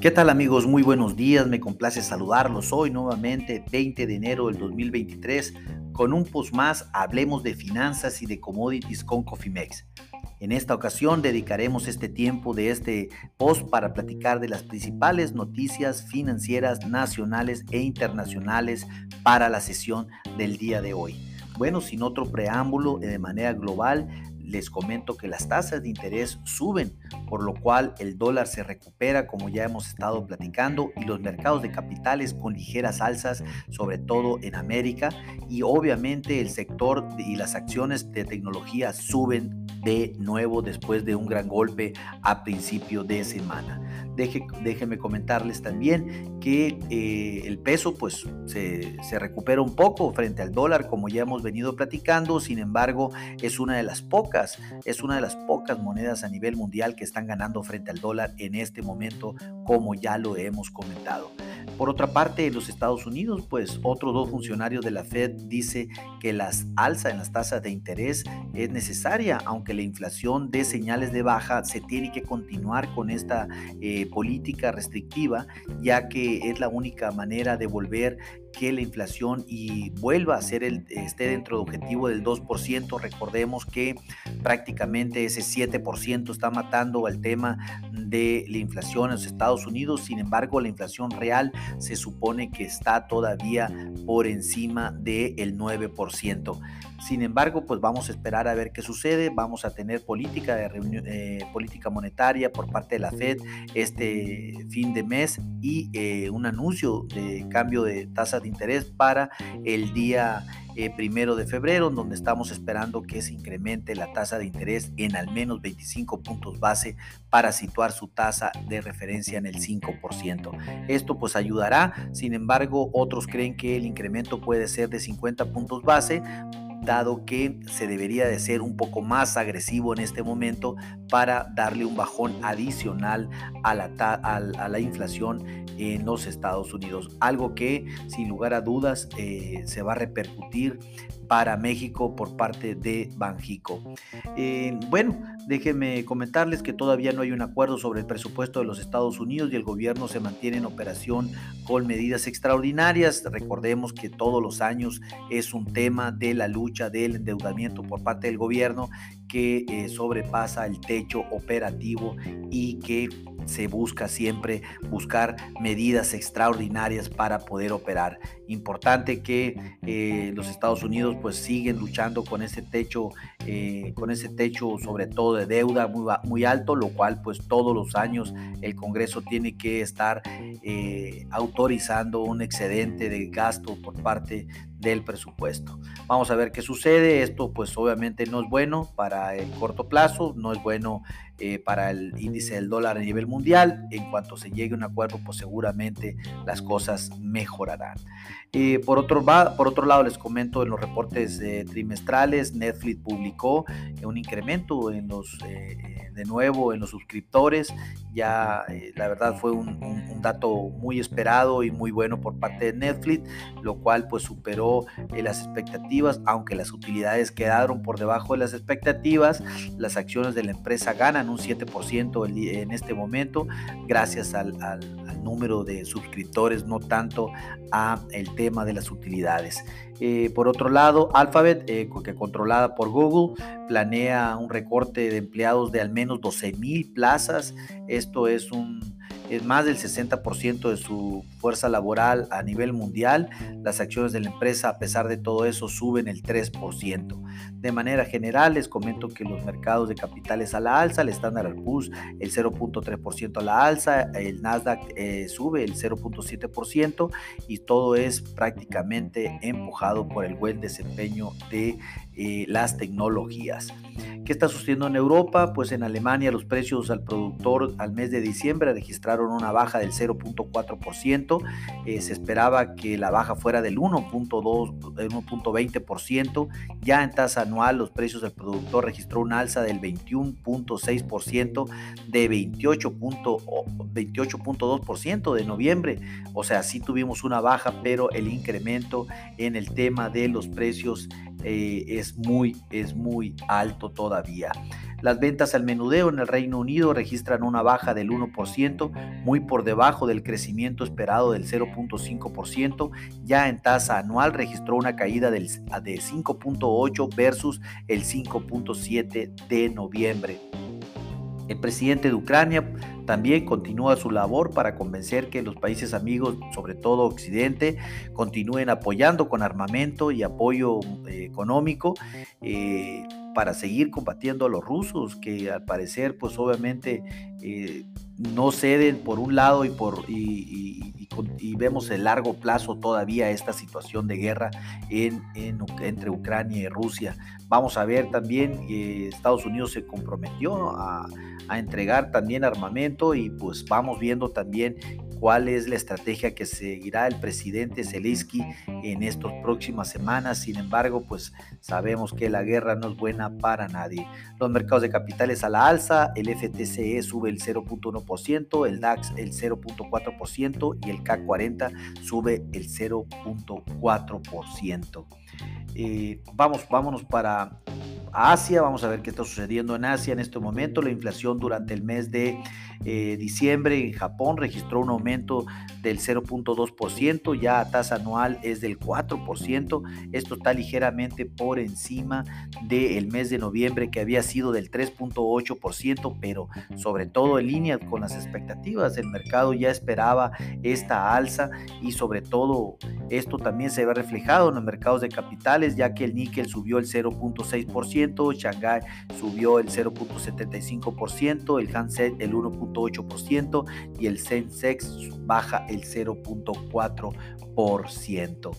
¿Qué tal amigos? Muy buenos días, me complace saludarlos hoy nuevamente, 20 de enero del 2023, con un post más, hablemos de finanzas y de commodities con Cofimex. En esta ocasión dedicaremos este tiempo de este post para platicar de las principales noticias financieras nacionales e internacionales para la sesión del día de hoy. Bueno, sin otro preámbulo, de manera global, les comento que las tasas de interés suben, por lo cual el dólar se recupera como ya hemos estado platicando y los mercados de capitales con ligeras alzas, sobre todo en América. Y obviamente el sector y las acciones de tecnología suben de nuevo después de un gran golpe a principio de semana. Deje, déjenme comentarles también que eh, el peso pues se, se recupera un poco frente al dólar como ya hemos venido platicando, sin embargo es una de las pocas, es una de las pocas monedas a nivel mundial que están ganando frente al dólar en este momento como ya lo hemos comentado. Por otra parte, en los Estados Unidos, pues otros dos funcionarios de la Fed dice que las alzas en las tasas de interés es necesaria, aunque la inflación dé señales de baja, se tiene que continuar con esta eh, política restrictiva, ya que es la única manera de volver que la inflación y vuelva a ser el, esté dentro del objetivo del 2%. Recordemos que prácticamente ese 7% está matando al tema de la inflación en los Estados Unidos. Sin embargo, la inflación real se supone que está todavía por encima del 9%. Sin embargo, pues vamos a esperar a ver qué sucede. Vamos a tener política, de eh, política monetaria por parte de la Fed este fin de mes y eh, un anuncio de cambio de tasa de interés para el día eh, primero de febrero, donde estamos esperando que se incremente la tasa de interés en al menos 25 puntos base para situar su tasa de referencia en el 5%. Esto pues ayudará, sin embargo, otros creen que el incremento puede ser de 50 puntos base dado que se debería de ser un poco más agresivo en este momento para darle un bajón adicional a la, a la inflación en los Estados Unidos. Algo que sin lugar a dudas eh, se va a repercutir para México por parte de Banjico. Eh, bueno, déjenme comentarles que todavía no hay un acuerdo sobre el presupuesto de los Estados Unidos y el gobierno se mantiene en operación con medidas extraordinarias. Recordemos que todos los años es un tema de la lucha del endeudamiento por parte del gobierno que eh, sobrepasa el techo operativo y que se busca siempre buscar medidas extraordinarias para poder operar. Importante que eh, los Estados Unidos pues siguen luchando con ese techo, eh, con ese techo sobre todo de deuda muy, alto, lo cual pues todos los años el Congreso tiene que estar autorizando un excedente de gasto por parte del presupuesto. Vamos a ver qué sucede. Esto pues obviamente no es bueno para el corto plazo, no es bueno eh, para el índice del dólar a nivel mundial. En cuanto se llegue a un acuerdo, pues seguramente las cosas mejorarán. Eh, por, otro, lado, les comento en los reportes eh, trimestrales, Netflix publicó un incremento en los de nuevo en los suscriptores. Ya la verdad fue un, dato muy esperado y muy bueno por parte de Netflix, lo cual pues superó las expectativas, aunque las utilidades quedaron por debajo de las expectativas. Las acciones de la empresa ganan un 7% en este momento gracias al, número de suscriptores, no tanto a el tema de las utilidades. Eh, por otro lado, Alphabet, que controlada por Google, planea un recorte de empleados de al menos 12 mil plazas. Esto es un más del 60% de su fuerza laboral a nivel mundial. Las acciones de la empresa, a pesar de todo eso, suben el 3%. De manera general, les comento que los mercados de capitales a la alza, el Standard Poor's el 0.3% a la alza, el Nasdaq eh, sube el 0.7% y todo es prácticamente empujado por el buen desempeño de las tecnologías. ¿Qué está sucediendo en Europa? Pues en Alemania los precios al productor al mes de diciembre registraron una baja del 0.4%. Eh, se esperaba que la baja fuera del 1.20%. Ya en tasa anual los precios del productor registró una alza del 21.6% de 28.2% de noviembre. O sea, sí tuvimos una baja, pero el incremento en el tema de los precios eh, es, muy, es muy alto todavía. Las ventas al menudeo en el Reino Unido registran una baja del 1%, muy por debajo del crecimiento esperado del 0.5%. Ya en tasa anual registró una caída del, de 5.8 versus el 5.7 de noviembre. El presidente de Ucrania también continúa su labor para convencer que los países amigos, sobre todo Occidente, continúen apoyando con armamento y apoyo eh, económico. Eh, para seguir combatiendo a los rusos, que al parecer, pues obviamente eh, no ceden por un lado y, por, y, vemos el largo plazo todavía esta situación de guerra en, entre Ucrania y Rusia. Vamos a ver también, que Estados Unidos se comprometió a, a entregar también armamento y pues vamos viendo también cuál es la estrategia que seguirá el presidente Zelensky en estas próximas semanas. Sin embargo, pues sabemos que la guerra no es buena para nadie. Los mercados de capitales a la alza, el FTCE sube el 0.1%, el DAX el 0.4% y el K40 sube el 0.4%. Eh, vamos, vámonos para Asia. Vamos a ver qué está sucediendo en Asia en este momento. La inflación durante el mes de eh, diciembre en Japón registró un aumento del 0.2%, ya a tasa anual es del 4%. Esto está ligeramente por encima del mes de noviembre que había sido del 3.8%, pero sobre todo en línea con las expectativas. El mercado ya esperaba esta alza y sobre todo esto también se ve reflejado en los mercados de capitales, ya que el níquel subió el 0.6%, Shanghai subió el 0.75%, el Hanset el 1.8% y el Sensex baja el 0.4%.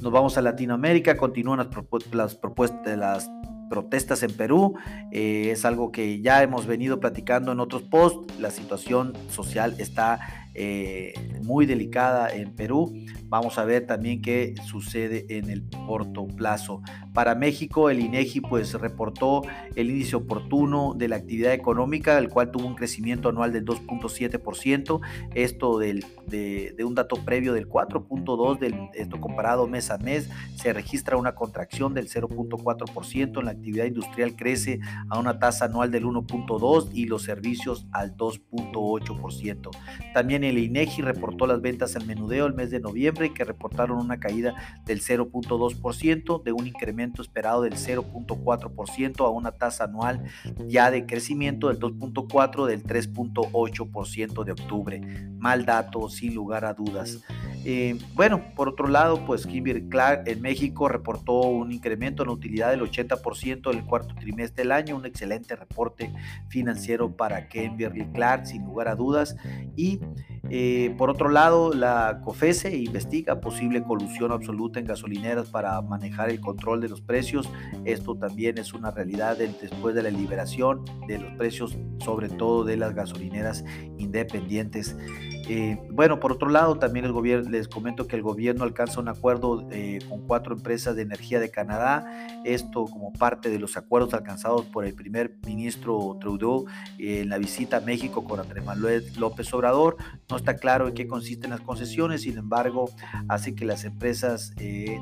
Nos vamos a Latinoamérica, continúan las, propuestas, las protestas en Perú. Eh, es algo que ya hemos venido platicando en otros posts. La situación social está eh, muy delicada en Perú. Vamos a ver también qué sucede en el corto plazo. Para México, el INEGI pues reportó el índice oportuno de la actividad económica, el cual tuvo un crecimiento anual del 2.7%. Esto del, de, un dato previo del 4.2%, del, esto comparado mes a mes, se registra una contracción del 0.4%. En la actividad industrial crece a una tasa anual del 1.2% y los servicios al 2.8%. También el INEGI reportó las ventas al menudeo el mes de noviembre que reportaron una caída del 0.2% de un incremento esperado del 0.4% a una tasa anual ya de crecimiento del 2.4 del 3.8% de octubre. Mal dato sin lugar a dudas. Eh, bueno, por otro lado, pues Kimberly Clark en México reportó un incremento en la utilidad del 80% el cuarto trimestre del año, un excelente reporte financiero para Kimberly Clark, sin lugar a dudas. Y eh, por otro lado, la COFESE investiga posible colusión absoluta en gasolineras para manejar el control de los precios. Esto también es una realidad después de la liberación de los precios, sobre todo de las gasolineras independientes. Eh, bueno, por otro lado, también el gobierno, les comento que el gobierno alcanza un acuerdo eh, con cuatro empresas de energía de Canadá, esto como parte de los acuerdos alcanzados por el primer ministro Trudeau en la visita a México con Andrés Manuel López Obrador. No está claro en qué consisten las concesiones, sin embargo, hace que las empresas eh,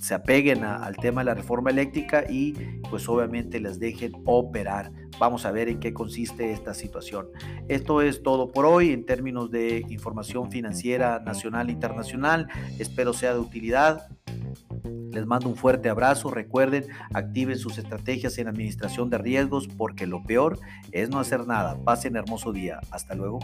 se apeguen al tema de la reforma eléctrica y pues obviamente las dejen operar. Vamos a ver en qué consiste esta situación. Esto es todo por hoy en términos de información financiera nacional e internacional. Espero sea de utilidad. Les mando un fuerte abrazo. Recuerden, activen sus estrategias en administración de riesgos porque lo peor es no hacer nada. Pasen hermoso día. Hasta luego.